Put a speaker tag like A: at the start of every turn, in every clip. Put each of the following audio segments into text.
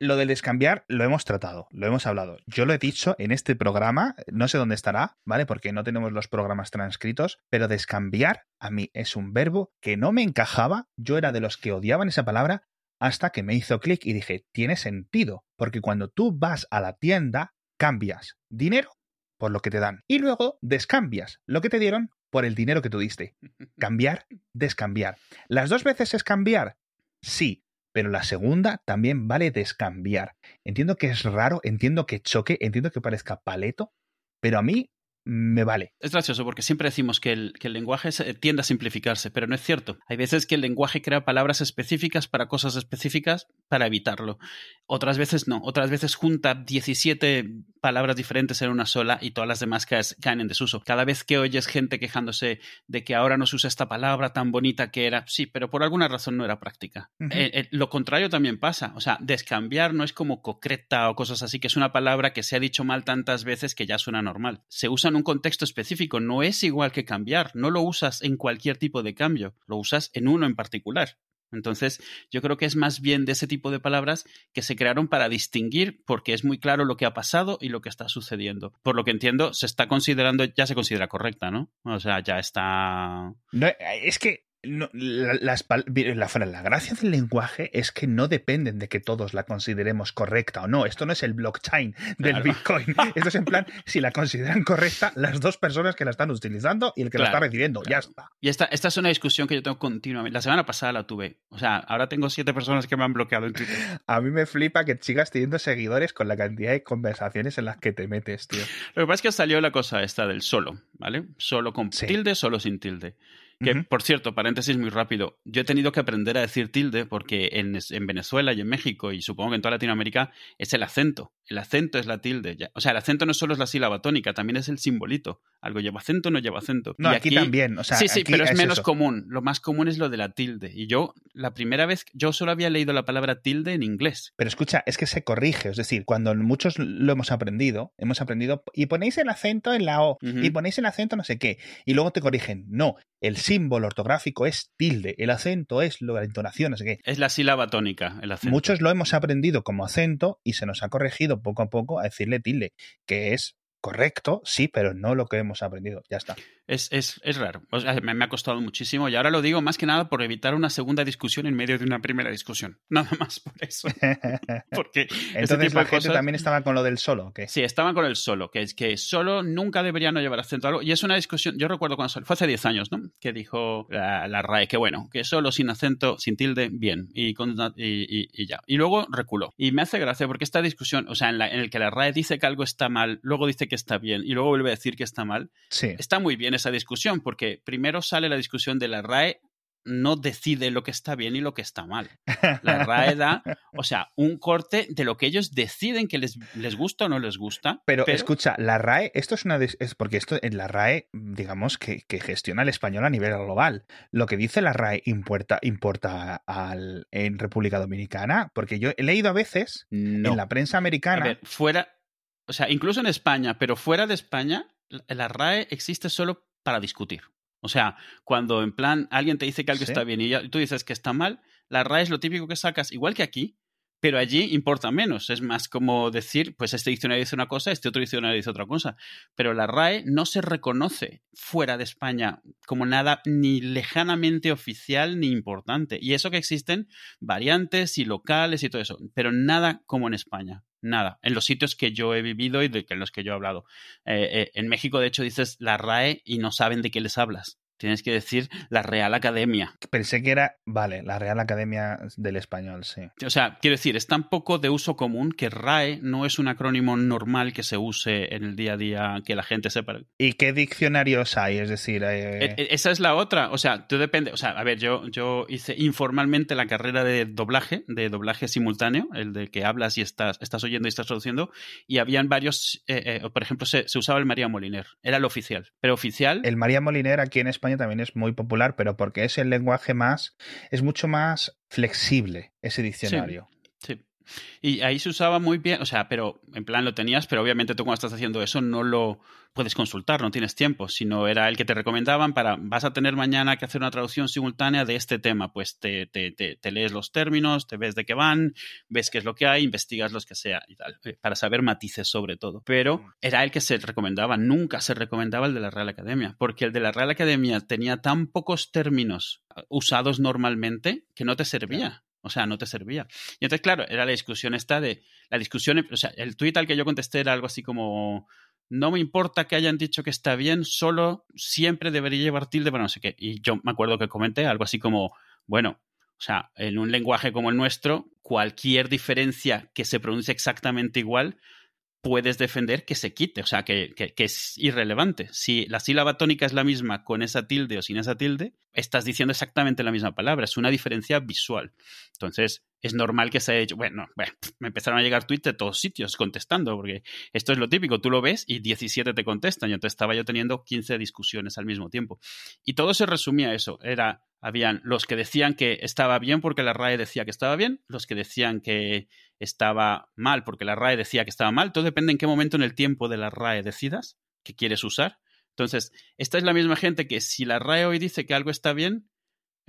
A: lo del descambiar lo hemos tratado, lo hemos hablado. Yo lo he dicho en este programa, no sé dónde estará, ¿vale? Porque no tenemos los programas transcritos, pero descambiar a mí es un verbo que no me encajaba. Yo era de los que odiaban esa palabra hasta que me hizo clic y dije, tiene sentido, porque cuando tú vas a la tienda, cambias dinero por lo que te dan y luego descambias lo que te dieron por el dinero que tú diste. Cambiar, descambiar. ¿Las dos veces es cambiar? Sí, pero la segunda también vale descambiar. Entiendo que es raro, entiendo que choque, entiendo que parezca paleto, pero a mí me vale.
B: Es gracioso porque siempre decimos que el, lenguaje tiende a simplificarse, pero no es cierto. Hay veces que el lenguaje crea palabras específicas para cosas específicas para evitarlo. Otras veces no. Otras veces junta 17 palabras diferentes en una sola y todas las demás caen en desuso. Cada vez que oyes gente quejándose de que ahora no se usa esta palabra tan bonita que era, sí, pero por alguna razón no era práctica. Eh, eh, lo contrario también pasa. O sea, descambiar no es como concreta o cosas así, que es una palabra que se ha dicho mal tantas veces que ya suena normal. Se usa en un contexto específico, no es igual que cambiar, no lo usas en cualquier tipo de cambio, lo usas en uno en particular. Entonces, yo creo que es más bien de ese tipo de palabras que se crearon para distinguir, porque es muy claro lo que ha pasado y lo que está sucediendo. Por lo que entiendo, se está considerando, ya se considera correcta, ¿no? O sea, ya está.
A: No, es que no, la, la, gracia del lenguaje es que no dependen de que todos la consideremos correcta o no. Esto no es el blockchain del Bitcoin. Esto es en plan, si la consideran correcta, las dos personas que la están utilizando y el que la está recibiendo. Ya está.
B: Y esta, esta es una discusión que yo tengo continuamente. La semana pasada la tuve. O sea, ahora tengo siete personas que me han bloqueado en Twitter.
A: A mí me flipa que sigas teniendo seguidores con la cantidad de conversaciones en las que te metes, tío.
B: Lo que pasa es que salió la cosa esta del solo, ¿vale? Solo con tilde, solo sin tilde. Que, por cierto, paréntesis muy rápido, yo he tenido que aprender a decir tilde porque en, en, Venezuela y en México y supongo que en toda Latinoamérica es el acento. El acento es la tilde. O sea, el acento no solo es la sílaba tónica, también es el simbolito. Algo lleva acento, no lleva acento.
A: No, aquí, también. O sea,
B: sí, sí, pero es, menos común. Lo más común es lo de la tilde. Y yo, la primera vez, yo solo había leído la palabra tilde en inglés.
A: Pero escucha, es que se corrige. Es decir, cuando muchos lo hemos aprendido, hemos aprendido, y ponéis el acento en la O, y ponéis el acento no sé qué, y luego te corrigen. No, el símbolo ortográfico es tilde, el acento es lo de la entonación, no sé qué.
B: Es la sílaba tónica, el acento.
A: Muchos lo hemos aprendido como acento y se nos ha corregido poco a poco a decirle tilde, que es correcto, sí, pero no lo que hemos aprendido. Ya está.
B: Es, es, es raro. me, ha costado muchísimo y ahora lo digo más que nada por evitar una segunda discusión en medio de una primera discusión. Nada más por eso. Porque
A: Entonces la gente también estaba con lo del solo. ¿qué?
B: Sí, estaban con el solo, que es que solo nunca debería no llevar acento a algo. Y es una discusión, yo recuerdo cuando fue hace 10 años, ¿no? Que dijo la, RAE que bueno, que solo sin acento, sin tilde, bien. Y, y, ya. Y luego reculó. Y me hace gracia porque esta discusión, o sea, en, la, en el que la RAE dice que algo está mal, luego dice que está bien y luego vuelve a decir que está mal,
A: sí.
B: está muy bien esa discusión, porque primero sale la discusión de la RAE no decide lo que está bien y lo que está mal. La RAE da, o sea, un corte de lo que ellos deciden que les, les gusta o no les gusta.
A: Pero, escucha, la RAE, esto es una. Es porque esto en la RAE, digamos que, gestiona el español a nivel global. Lo que dice la RAE importa, importa al, en República Dominicana, porque yo he leído a veces en la prensa americana. A ver,
B: fuera, o sea, incluso en España, pero fuera de España, la RAE existe solo para discutir. O sea, cuando en plan alguien te dice que algo está bien y tú dices que está mal, la RAE es lo típico que sacas, igual que aquí, pero allí importa menos. Es más como decir, pues este diccionario dice una cosa, este otro diccionario dice otra cosa. Pero la RAE no se reconoce fuera de España como nada ni lejanamente oficial ni importante. Y eso que existen variantes y locales y todo eso, pero nada como en España nada, en los sitios que yo he vivido y de los que yo he hablado. Eh, eh, en México, de hecho, dices la RAE y no saben de qué les hablas. Tienes que decir la Real Academia.
A: Pensé que era, vale, la Real Academia del Español, sí.
B: O sea, quiero decir, es tan poco de uso común que RAE no es un acrónimo normal que se use en el día a día, que la gente sepa.
A: ¿Y qué diccionarios hay? Es decir,
B: eh, e, e, esa es la otra. O sea, tú depende. O sea, a ver, yo, yo hice informalmente la carrera de doblaje, de doblaje simultáneo, el de que hablas y estás, estás oyendo y estás traduciendo, y habían varios, eh, eh, por ejemplo, se, se usaba el María Moliner, era el oficial. Pero oficial.
A: El María Moliner aquí en España también es muy popular, pero porque es el lenguaje más, es mucho más flexible ese diccionario.
B: Sí. Y ahí se usaba muy bien, o sea, pero en plan lo tenías, pero obviamente tú cuando estás haciendo eso no lo puedes consultar, no tienes tiempo, sino era el que te recomendaban para, vas a tener mañana que hacer una traducción simultánea de este tema, pues te, te, te, lees los términos, te ves de qué van, ves qué es lo que hay, investigas los que sea y tal, eh, para saber matices sobre todo. Pero mm. era el que se recomendaba, nunca se recomendaba el de la Real Academia, porque el de la Real Academia tenía tan pocos términos uh, usados normalmente que no te servía. O sea, no te servía. Y entonces, claro, era la discusión esta de. La discusión. O sea, el tuit al que yo contesté era algo así como no me importa que hayan dicho que está bien, solo siempre debería llevar tilde para no sé qué. Y yo me acuerdo que comenté algo así como, bueno, o sea, en un lenguaje como el nuestro, cualquier diferencia que se pronuncie exactamente igual, puedes defender que se quite, o sea, que, que, es irrelevante. Si la sílaba tónica es la misma con esa tilde o sin esa tilde, estás diciendo exactamente la misma palabra, es una diferencia visual. Entonces, es normal que se haya hecho. Bueno, me empezaron a llegar tweets de todos sitios contestando, porque esto es lo típico, tú lo ves y 17 te contestan. Y entonces estaba yo teniendo 15 discusiones al mismo tiempo. Y todo se resumía a eso. Era, habían los que decían que estaba bien porque la RAE decía que estaba bien, los que decían que estaba mal porque la RAE decía que estaba mal. Todo depende en qué momento en el tiempo de la RAE decidas que quieres usar. Entonces, esta es la misma gente que si la RAE hoy dice que algo está bien,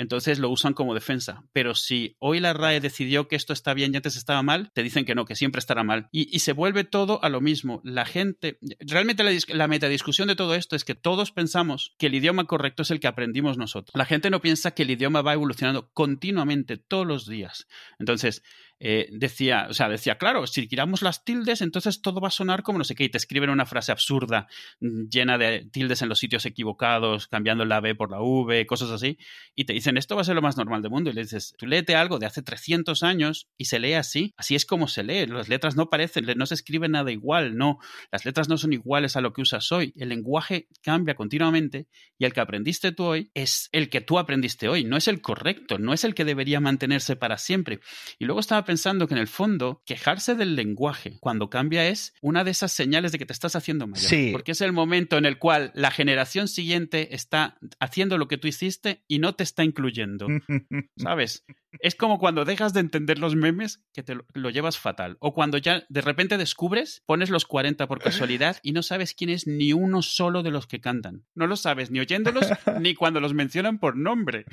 B: entonces lo usan como defensa. Pero si hoy la RAE decidió que esto está bien y antes estaba mal, te dicen que no, que siempre estará mal. Y, se vuelve todo a lo mismo. La gente, realmente la, la metadiscusión de todo esto es que todos pensamos que el idioma correcto es el que aprendimos nosotros. La gente no piensa que el idioma va evolucionando continuamente todos los días. Entonces, eh, decía, o sea, decía, claro, si quitamos las tildes, entonces todo va a sonar como no sé qué, y te escriben una frase absurda, mm, llena de tildes en los sitios equivocados, cambiando la B por la V, cosas así, y te dicen, esto va a ser lo más normal del mundo, y le dices, tú léete algo de hace 300 años y se lee así, así es como se lee, las letras no parecen, no se escribe nada igual, no, las letras no son iguales a lo que usas hoy, el lenguaje cambia continuamente, y el que aprendiste tú hoy es el que tú aprendiste hoy, no es el correcto, no es el que debería mantenerse para siempre. Y luego estaba pensando que en el fondo quejarse del lenguaje cuando cambia es una de esas señales de que te estás haciendo mayor. Porque es el momento en el cual la generación siguiente está haciendo lo que tú hiciste y no te está incluyendo. ¿Sabes? Es como cuando dejas de entender los memes que te lo, llevas fatal. O cuando ya de repente descubres, pones los 40 por casualidad y no sabes quién es ni uno solo de los que cantan. No lo sabes ni oyéndolos ni cuando los mencionan por nombre.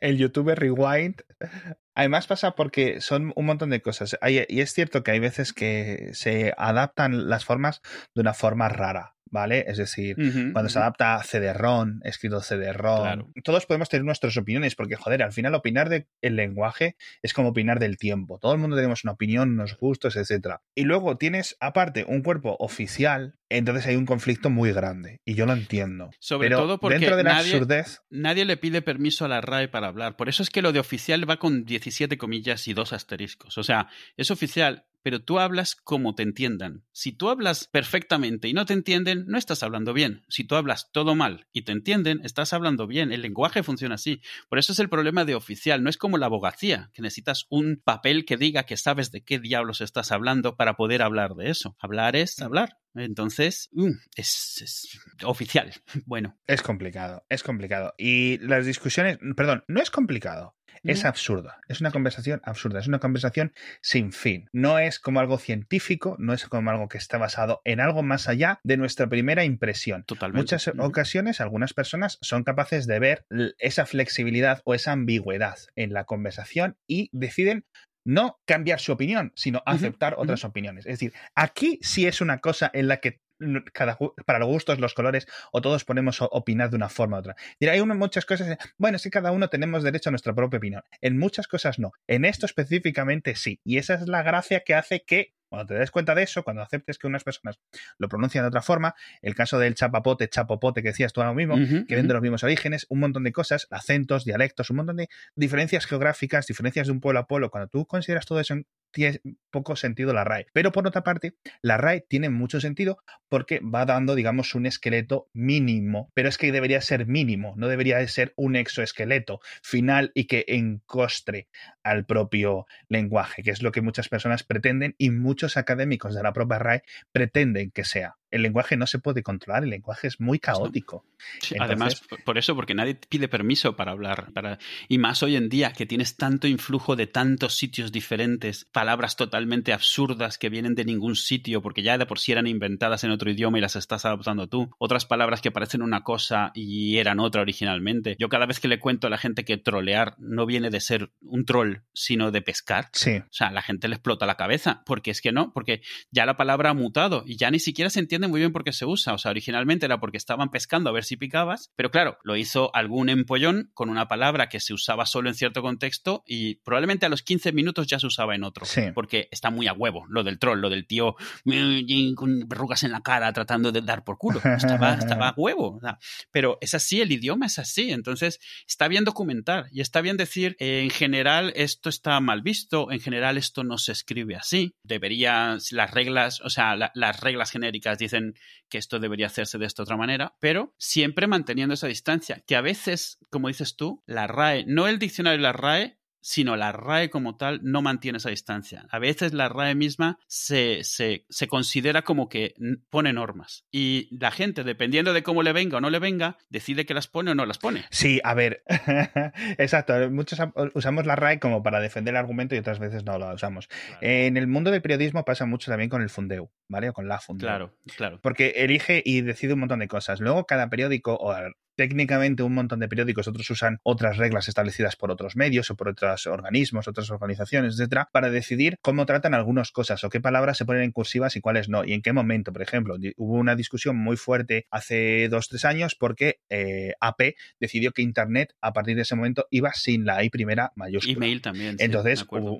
A: El youtuber Rewind. Además pasa porque son un montón de cosas. y es cierto que hay veces que se adaptan las formas de una forma rara. ¿Vale? Es decir, cuando se adapta CD-ROM, escrito CD-ROM, todos podemos tener nuestras opiniones, porque, joder, al final opinar del lenguaje es como opinar del tiempo. Todo el mundo tenemos una opinión, unos gustos, etc. Y luego tienes, aparte, un cuerpo oficial, entonces hay un conflicto muy grande, y yo lo entiendo.
B: Sobre todo porque dentro de la nadie, absurdez... nadie le pide permiso a la RAE para hablar. Por eso es que lo de oficial va con 17 comillas y dos asteriscos. O sea, es oficial, pero tú hablas como te entiendan. Si tú hablas perfectamente y no te entienden, no estás hablando bien. Si tú hablas todo mal y te entienden, estás hablando bien. El lenguaje funciona así. Por eso es el problema de oficial. No es como la abogacía, que necesitas un papel que diga que sabes de qué diablos estás hablando para poder hablar de eso. Hablar es hablar. Entonces, mm, es, es, oficial. Bueno.
A: Es complicado, es complicado. Y las discusiones, perdón, no es complicado. Es absurda, es una conversación absurda, es una conversación sin fin. No es como algo científico, no es como algo que está basado en algo más allá de nuestra primera impresión.
B: Totalmente.
A: Muchas ocasiones algunas personas son capaces de ver esa flexibilidad o esa ambigüedad en la conversación y deciden no cambiar su opinión, sino aceptar otras opiniones. Es decir, aquí sí es una cosa en la que para los gustos, los colores, o todos ponemos opinar de una forma u otra. hay muchas cosas, bueno, es que cada uno tenemos derecho a nuestra propia opinión. En muchas cosas no. En esto específicamente sí. Y esa es la gracia que hace que cuando te des cuenta de eso, cuando aceptes que unas personas lo pronuncian de otra forma, el caso del chapapote, chapopote que decías tú ahora mismo, que ven de los mismos orígenes, un montón de cosas, acentos, dialectos, un montón de diferencias geográficas, diferencias de un pueblo a pueblo, cuando tú consideras todo eso tiene poco sentido la RAE. Pero por otra parte, la RAE tiene mucho sentido porque va dando, digamos, un esqueleto mínimo, pero es que debería ser mínimo, no debería ser un exoesqueleto final y que encostre al propio lenguaje, que es lo que muchas personas pretenden y muchos académicos de la propia RAE pretenden que sea. El lenguaje no se puede controlar, el lenguaje es muy caótico.
B: además, por eso, porque nadie pide permiso para hablar. Para... Y más hoy en día, que tienes tanto influjo de tantos sitios diferentes, palabras totalmente absurdas que vienen de ningún sitio, porque ya de por sí eran inventadas en otro idioma y las estás adoptando tú. Otras palabras que parecen una cosa y eran otra originalmente. Yo cada vez que le cuento a la gente que trolear no viene de ser un troll, sino de pescar.
A: Sí. O
B: sea, la gente le explota la cabeza, porque es que no, porque ya la palabra ha mutado y ya ni siquiera se entiende muy bien por qué se usa. O sea, originalmente era porque estaban pescando a ver si picabas, pero claro, lo hizo algún empollón con una palabra que se usaba solo en cierto contexto y probablemente a los 15 minutos ya se usaba en otro.
A: Sí.
B: Porque está muy a huevo, lo del troll, lo del tío con verrugas en la cara tratando de dar por culo. Estaba, estaba a huevo. pero es así, el idioma es así. Entonces, está bien documentar y está bien decir, en general esto está mal visto, en general esto no se escribe así. Debería, las reglas, o sea, las reglas genéricas dicen que esto debería hacerse de esta otra manera, pero siempre manteniendo esa distancia, que a veces, como dices tú, la RAE, no el diccionario de la RAE, sino la RAE como tal no mantiene esa distancia. A veces la RAE misma se, se, se, considera como que pone normas y la gente, dependiendo de cómo le venga o no le venga, decide que las pone o no las pone.
A: Sí, a ver, exacto. Muchos usamos la RAE como para defender el argumento y otras veces no la usamos. En el mundo del periodismo pasa mucho también con el fundeu, ¿vale? O con la fundeu.
B: Claro, claro.
A: Porque elige y decide un montón de cosas. Luego cada periódico o técnicamente un montón de periódicos, otros usan otras reglas establecidas por otros medios o por otros organismos, otras organizaciones, etcétera, para decidir cómo tratan algunas cosas o qué palabras se ponen en cursivas y cuáles no, y en qué momento. Por ejemplo, hubo una discusión muy fuerte hace dos, tres años porque eh, AP decidió que Internet a partir de ese momento iba sin la I primera mayúscula.
B: Email también.
A: Entonces, hubo,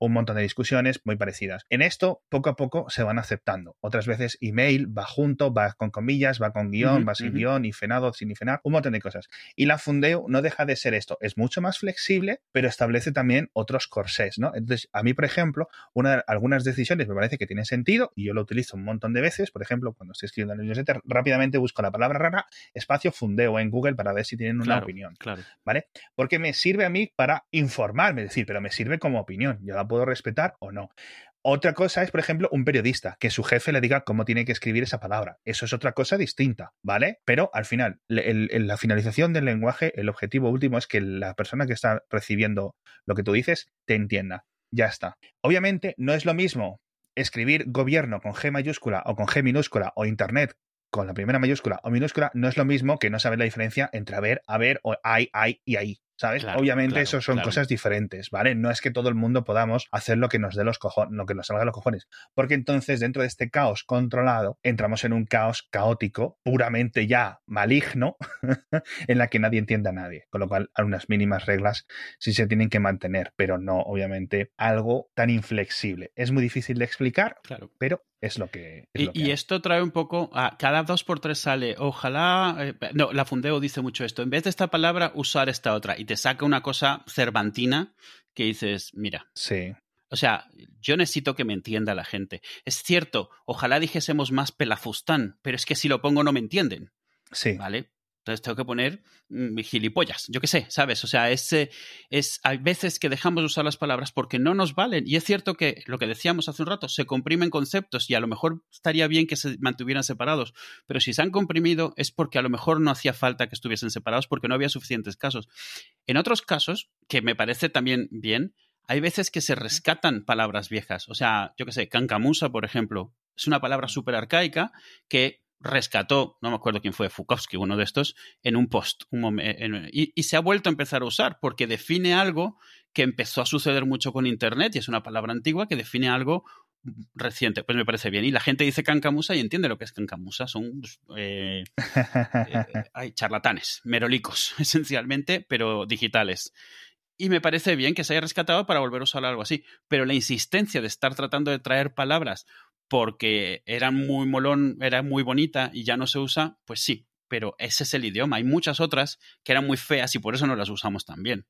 A: un montón de discusiones muy parecidas. En esto, poco a poco se van aceptando. Otras veces email va junto, va con comillas, va con guion, va sin guion, y fenado, sin ifenar, un montón de cosas. Y la Fundeo no deja de ser esto. Es mucho más flexible, pero establece también otros corsés, ¿no? Entonces, a mí, por ejemplo, una, algunas decisiones me parece que tienen sentido y yo lo utilizo un montón de veces. Por ejemplo, cuando estoy escribiendo en el newsletter, rápidamente busco la palabra rara, espacio Fundeo en Google para ver si tienen una opinión.
B: Claro.
A: ¿Vale? Porque me sirve a mí para informarme, es decir, pero me sirve como opinión. Yo la puedo respetar o no. Otra cosa es, por ejemplo, un periodista, que su jefe le diga cómo tiene que escribir esa palabra. Eso es otra cosa distinta, ¿vale? Pero al final, en la finalización del lenguaje, el objetivo último es que la persona que está recibiendo lo que tú dices te entienda. Ya está. Obviamente, no es lo mismo escribir gobierno con G mayúscula o con G minúscula o Internet con la primera mayúscula o minúscula, no es lo mismo que no saber la diferencia entre haber, haber o hay, hay y ahí. ¿Sabes? Obviamente eso son cosas diferentes, ¿vale? No es que todo el mundo podamos hacer lo que nos dé los cojones, lo que nos salga de los cojones. Porque entonces, dentro de este caos controlado, entramos en un caos caótico, puramente ya maligno, en la que nadie entiende a nadie. Con lo cual, algunas mínimas reglas sí se tienen que mantener, pero no, obviamente, algo tan inflexible. Es muy difícil de explicar,
B: claro.
A: pero es lo que.
B: y, esto trae un poco. A, cada dos por tres sale, ojalá. Eh, no, la Fundeo dice mucho esto. En vez de esta palabra, usar esta otra. Y te saca una cosa cervantina que dices, mira.
A: Sí.
B: O sea, yo necesito que me entienda la gente. Es cierto, ojalá dijésemos más pelafustán, pero es que si lo pongo no me entienden.
A: Sí.
B: ¿Vale? Entonces tengo que poner mm, gilipollas, yo qué sé, ¿sabes? O sea, es, es, hay veces que dejamos de usar las palabras porque no nos valen. Y es cierto que lo que decíamos hace un rato, se comprimen conceptos y a lo mejor estaría bien que se mantuvieran separados, pero si se han comprimido es porque a lo mejor no hacía falta que estuviesen separados porque no había suficientes casos. En otros casos, que me parece también bien, hay veces que se rescatan palabras viejas. O sea, yo qué sé, cancamusa, por ejemplo, es una palabra súper arcaica que rescató, no me acuerdo quién fue, Fukowski, uno de estos, en un post. Un y, y, se ha vuelto a empezar a usar porque define algo que empezó a suceder mucho con Internet y es una palabra antigua que define algo reciente. Pues me parece bien. Y la gente dice cancamusa y entiende lo que es cancamusa. Son pues, eh, eh, hay charlatanes, merolicos, esencialmente, pero digitales. Y me parece bien que se haya rescatado para volver a usar algo así. Pero la insistencia de estar tratando de traer palabras porque era muy molón, era muy bonita y ya no se usa, pues sí, pero ese es el idioma. Hay muchas otras que eran muy feas y por eso no las usamos tan bien.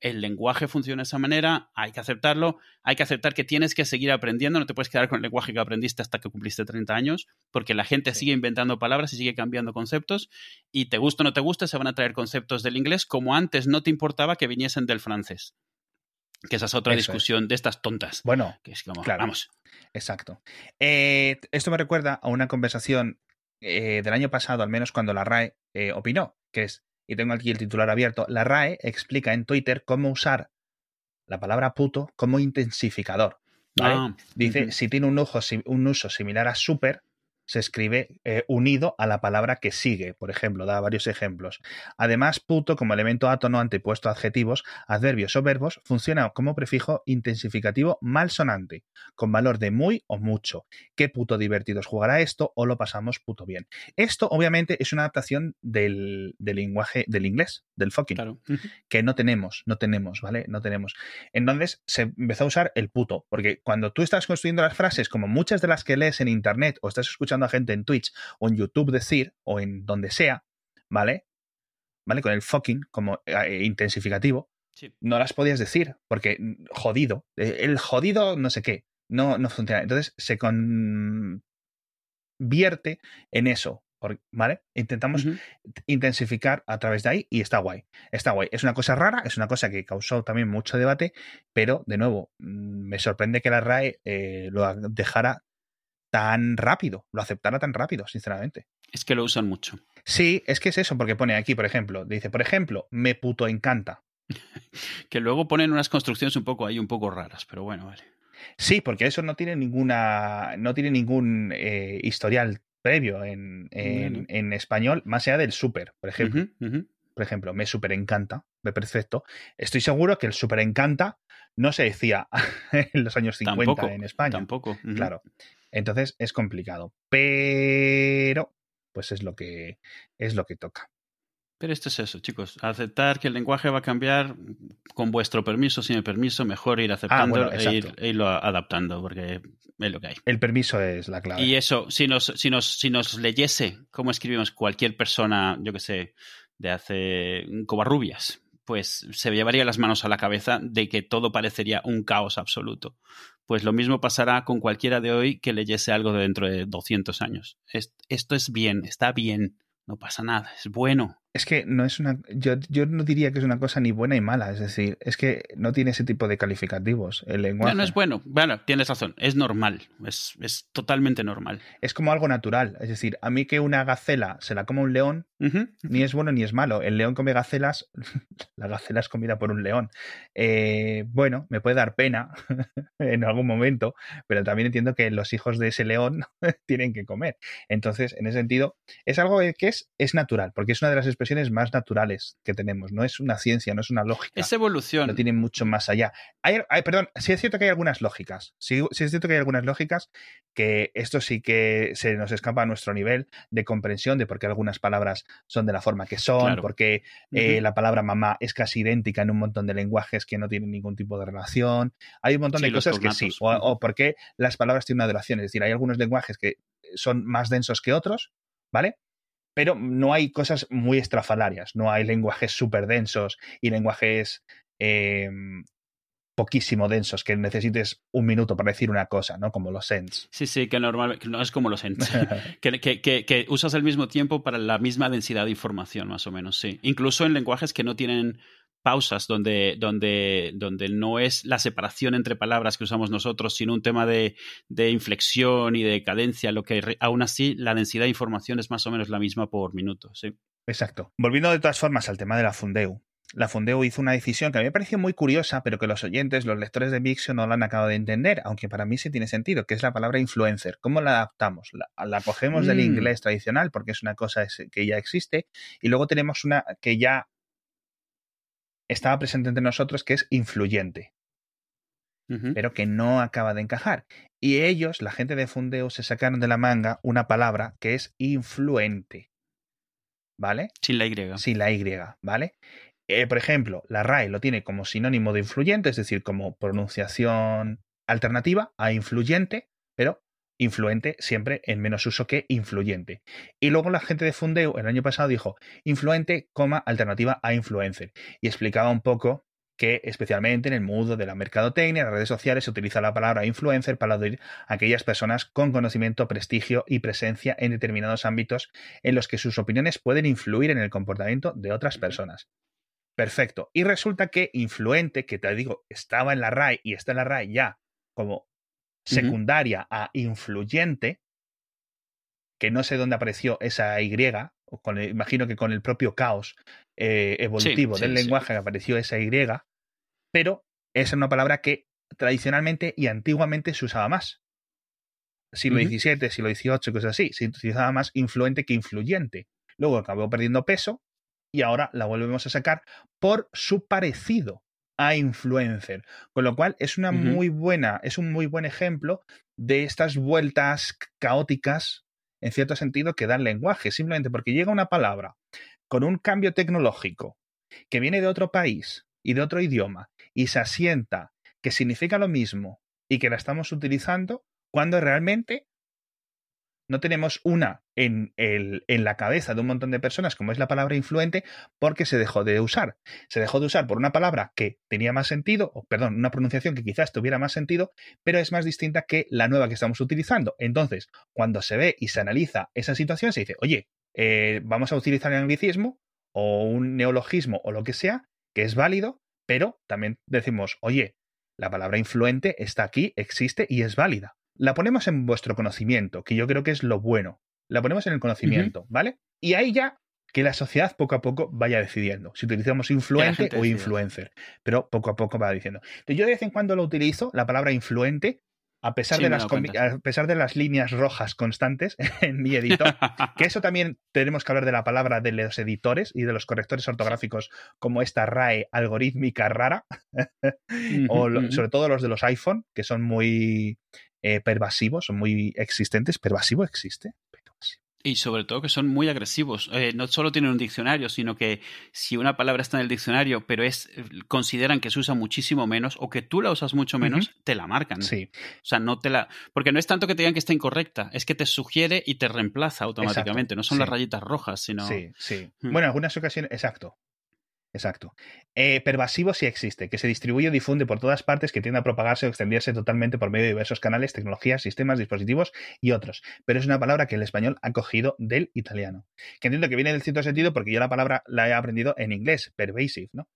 B: El lenguaje funciona de esa manera, hay que aceptarlo, hay que aceptar que tienes que seguir aprendiendo, no te puedes quedar con el lenguaje que aprendiste hasta que cumpliste 30 años, porque la gente sigue inventando palabras y sigue cambiando conceptos, y te gusta o no te gusta, se van a traer conceptos del inglés como antes no te importaba que viniesen del francés Que esa es otra
A: Eso es.
B: discusión de estas tontas.
A: Bueno,
B: Que es como,
A: Claro.
B: vamos.
A: Exacto. Eh, esto me recuerda a una conversación eh, del año pasado, al menos cuando la RAE eh, opinó, que es, y tengo aquí el titular abierto, la RAE explica en Twitter cómo usar la palabra puto como intensificador. ¿vale?
B: Ah,
A: Dice, si tiene un, uso, si- un uso similar a super, se escribe eh, unido a la palabra que sigue, por ejemplo, da varios ejemplos. Además, puto como elemento átono antepuesto a adjetivos, adverbios o verbos, funciona como prefijo intensificativo malsonante, con valor de muy o mucho. Qué puto divertido es jugar a esto o lo pasamos puto bien. Esto, obviamente, es una adaptación del, del lenguaje del inglés, del fucking
B: Claro.
A: Que no tenemos, no tenemos, ¿vale? No tenemos. Entonces se empezó a usar el puto, porque cuando tú estás construyendo las frases, como muchas de las que lees en internet o estás escuchando a gente en Twitch o en YouTube decir o en donde sea, ¿vale? ¿Vale? Con el fucking como eh, intensificativo,
B: Sí.
A: no las podías decir, porque mm, jodido, eh, el jodido no sé qué, no, no funciona. Entonces se convierte en eso, ¿vale? Intentamos intensificar a través de ahí y está guay. Está guay. Es una cosa rara, es una cosa que causó también mucho debate, pero de nuevo, mm, me sorprende que la RAE eh, lo dejara tan rápido, lo aceptara tan rápido, sinceramente.
B: Es que lo usan mucho.
A: Sí, es que es eso, porque pone aquí, por ejemplo, dice, por ejemplo, me puto encanta.
B: Que luego ponen unas construcciones un poco ahí, un poco raras, pero bueno, vale.
A: Sí, porque eso no tiene ninguna, no tiene ningún eh, historial previo en, en-
B: Bueno.
A: en español, más allá del super, por ejemplo. Por ejemplo, me super encanta, me perfecto. Estoy seguro que el super encanta no se decía en los años 50
B: Tampoco,
A: en España.
B: Tampoco. ujú.
A: Claro. Entonces es complicado. Pero, pues es lo que es lo que toca.
B: Pero esto es eso, chicos. Aceptar que el lenguaje va a cambiar con vuestro permiso, sin el permiso, mejor ir aceptando
A: Ah, bueno,
B: e, ir, e irlo adaptando, porque es lo que hay.
A: El permiso es la clave.
B: Y eso, si nos, si nos, si nos leyese cómo escribimos cualquier persona, yo que sé, de hace Covarrubias, pues se llevaría las manos a la cabeza de que todo parecería un caos absoluto. Pues lo mismo pasará con cualquiera de hoy que leyese algo de dentro de 200 años. Es- esto es bien, está bien, no pasa nada, es bueno.
A: Es que no es una. Yo, yo no diría que es una cosa ni buena ni mala. Es decir, es que no tiene ese tipo de calificativos. El lenguaje
B: No, no es bueno. Bueno, tienes razón, es normal, es, es totalmente normal.
A: es como algo natural. Es decir, a mí que una gacela se la coma un león, ni es bueno ni es malo. El león come gacelas, la gacela es comida por un león. Eh, bueno, me puede dar pena en algún momento, pero también entiendo que los hijos de ese león tienen que comer. Entonces, en ese sentido, es algo que es, es natural, porque es una de las expresiones más naturales que tenemos. No es una ciencia, no es una lógica.
B: Es evolución.
A: No tiene mucho más allá. Hay, hay- perdón, sí es cierto que hay algunas lógicas. Sí, sí es cierto que hay algunas lógicas que esto sí que se nos escapa a nuestro nivel de comprensión de por qué algunas palabras son de la forma que son,
B: Claro.
A: por qué eh, la palabra mamá es casi idéntica en un montón de lenguajes que no tienen ningún tipo de relación. Hay un montón
B: Sí,
A: de cosas que sí. O, o por qué las palabras tienen una duración. Es decir, hay algunos lenguajes que son más densos que otros, ¿vale? Pero no hay cosas muy estrafalarias. No hay lenguajes súper densos y lenguajes eh, poquísimo densos que necesites un minuto para decir una cosa, ¿no? Como los sends.
B: Sí, sí, que normal, que no es como los ents. que, que- que- que usas el mismo tiempo para la misma densidad de información, más o menos, sí. Incluso en lenguajes que no tienen pausas, donde, donde, donde no es la separación entre palabras que usamos nosotros, sino un tema de, de inflexión y de cadencia, lo que aún así la densidad de información es más o menos la misma por minuto, sí.
A: Exacto. Volviendo de todas formas al tema de la Fundeu. La Fundeu hizo una decisión que a mí me pareció muy curiosa, pero que los oyentes, los lectores de Mixio no la han acabado de entender, aunque para mí sí tiene sentido, que es la palabra influencer. ¿Cómo la adaptamos? La, la cogemos del
B: Mm.
A: inglés tradicional, porque es una cosa que ya existe, y luego tenemos una que ya estaba presente entre nosotros, que es influyente, pero que no acaba de encajar. Y ellos, la gente de Fundeu, se sacaron de la manga una palabra que es influente. ¿Vale?
B: Sin la Y.
A: sin la Y, ¿vale? Eh, por ejemplo, la RAE lo tiene como sinónimo de influyente, es decir, como pronunciación alternativa a influyente, pero influente siempre en menos uso que influyente. Y luego la gente de Fundeu el año pasado dijo influente, coma, alternativa a influencer. Y explicaba un poco que especialmente en el mundo de la mercadotecnia, las redes sociales, se utiliza la palabra influencer para aludir a aquellas personas con conocimiento, prestigio y presencia en determinados ámbitos en los que sus opiniones pueden influir en el comportamiento de otras personas. Perfecto. Y resulta que influente, que te digo, estaba en la RAE y está en la RAE ya como secundaria a influyente, que no sé dónde apareció esa Y, o con imagino que con el propio caos eh, evolutivo del lenguaje apareció esa Y, pero es una palabra que tradicionalmente y antiguamente se usaba más. Siglo XVII, siglo XVIII, cosas así, se utilizaba más influente que influyente. Luego acabó perdiendo peso y ahora la volvemos a sacar por su parecido a influencer. Con lo cual es una muy buena, es un muy buen ejemplo de estas vueltas caóticas, en cierto sentido, que dan lenguaje, simplemente porque llega una palabra con un cambio tecnológico que viene de otro país y de otro idioma y se asienta que significa lo mismo y que la estamos utilizando cuando realmente no tenemos una en, la cabeza de un montón de personas, como es la palabra influente, porque se dejó de usar. Se dejó de usar por una palabra que tenía más sentido, o perdón, una pronunciación que quizás tuviera más sentido, pero es más distinta que la nueva que estamos utilizando. Entonces, cuando se ve y se analiza esa situación, se dice, oye, eh, vamos a utilizar el anglicismo o un neologismo o lo que sea, que es válido, pero también decimos, oye, la palabra influente está aquí, existe y es válida la ponemos en vuestro conocimiento, que yo creo que es lo bueno. La ponemos en el conocimiento, ¿vale? Y ahí ya que la sociedad poco a poco vaya decidiendo si utilizamos influente o influencer, pero poco a poco va diciendo. yo de vez en cuando lo utilizo, la palabra influente, a pesar, de las, a pesar de las líneas rojas constantes en mi editor, que eso también tenemos que hablar de la palabra de los editores y de los correctores ortográficos como esta RAE algorítmica rara, o sobre todo los de los iPhone, que son muy eh, pervasivos, son muy existentes. ¿Pervasivo existe?
B: Y sobre todo que son muy agresivos. Eh, no solo tienen un diccionario, sino que si una palabra está en el diccionario, pero es consideran que se usa muchísimo menos o que tú la usas mucho menos, te la marcan.
A: Sí.
B: O sea, no te la. Porque no es tanto que te digan que está incorrecta, es que te sugiere y te reemplaza automáticamente. No son las rayitas rojas, sino.
A: Sí, sí. Mm. Bueno, en algunas ocasiones, exacto. Exacto. Eh, pervasivo sí existe, que se distribuye y difunde por todas partes, que tiende a propagarse o extenderse totalmente por medio de diversos canales, tecnologías, sistemas, dispositivos y otros. Pero es una palabra que el español ha cogido del italiano. Que entiendo que viene del cierto sentido porque yo la palabra la he aprendido en inglés, pervasive, ¿no?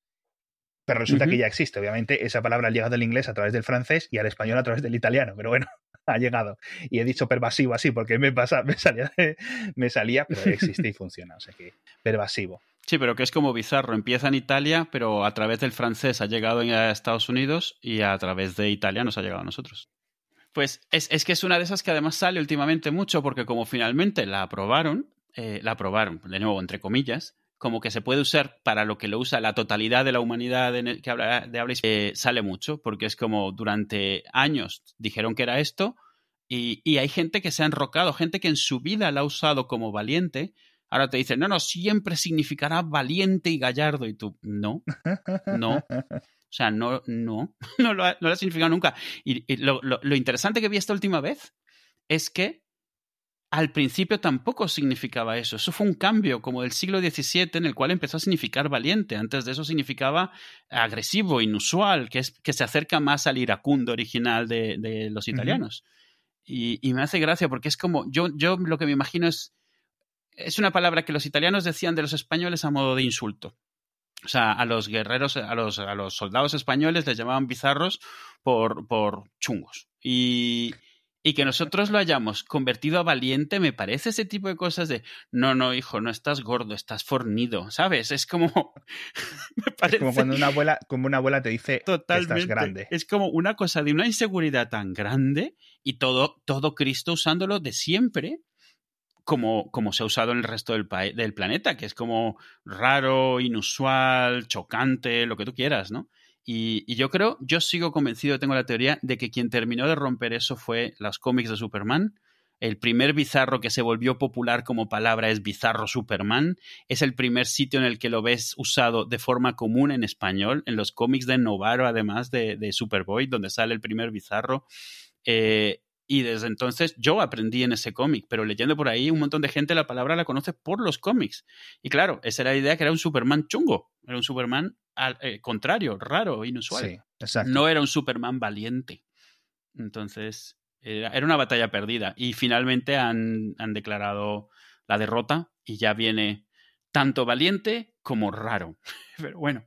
A: Pero resulta que ya existe. Obviamente, esa palabra ha llegado del inglés a través del francés y al español a través del italiano. Pero bueno, ha llegado. Y he dicho pervasivo así porque me pasa, me salía, me salía pero existe y funciona. O sea que pervasivo.
B: Sí, pero que es como bizarro. Empieza en Italia, pero a través del francés ha llegado a Estados Unidos y a través de Italia nos ha llegado a nosotros. Pues es, que es una de esas que además sale últimamente mucho porque como finalmente la aprobaron, eh, la aprobaron, de nuevo, entre comillas, como que se puede usar para lo que lo usa la totalidad de la humanidad que habla de eh, sale mucho, porque es como durante años dijeron que era esto y, y hay gente que se ha enrocado, gente que en su vida la ha usado como valiente Ahora te dicen, no, no, siempre significará valiente y gallardo. Y tú, no, no. O sea, no, no, no lo ha, no lo significado nunca. Y, lo, interesante que vi esta última vez es que al principio tampoco significaba eso. Eso fue un cambio como del siglo XVII en el cual empezó a significar valiente. Antes de eso significaba agresivo, inusual, que, es, que se acerca más al iracundo original de, los italianos. y, y, me hace gracia porque es como, yo, yo lo que me imagino es es una palabra que los italianos decían de los españoles a modo de insulto. O sea, a los guerreros, a los, a los soldados españoles les llamaban bizarros por, por chungos. Y, y que nosotros lo hayamos convertido a valiente, me parece ese tipo de cosas de, no, no, hijo, no estás gordo, estás fornido, ¿sabes? Es como,
A: me parece... como cuando una abuela, como una abuela te dice, Totalmente. estás grande.
B: Es como una cosa de una inseguridad tan grande y todo, todo Cristo usándolo de siempre como, como se ha usado en el resto del, del planeta, que es como raro, inusual, chocante, lo que tú quieras, ¿no? Y, yo creo, yo sigo convencido, tengo la teoría de que quien terminó de romper eso fue los cómics de Superman. El primer bizarro que se volvió popular como palabra es bizarro Superman. Es el primer sitio en el que lo ves usado de forma común en español, en los cómics de Novaro, además de, de Superboy, donde sale el primer bizarro. Eh, y desde entonces yo aprendí en ese cómic, pero leyendo por ahí un montón de gente la palabra la conoce por los cómics. Y claro, esa era la idea que era un Superman chungo, era un Superman al, eh, contrario, raro, inusual. Sí, exacto. No era un Superman valiente. Entonces, era, una batalla perdida. Y finalmente han, han declarado la derrota y ya viene tanto valiente como raro. Pero bueno,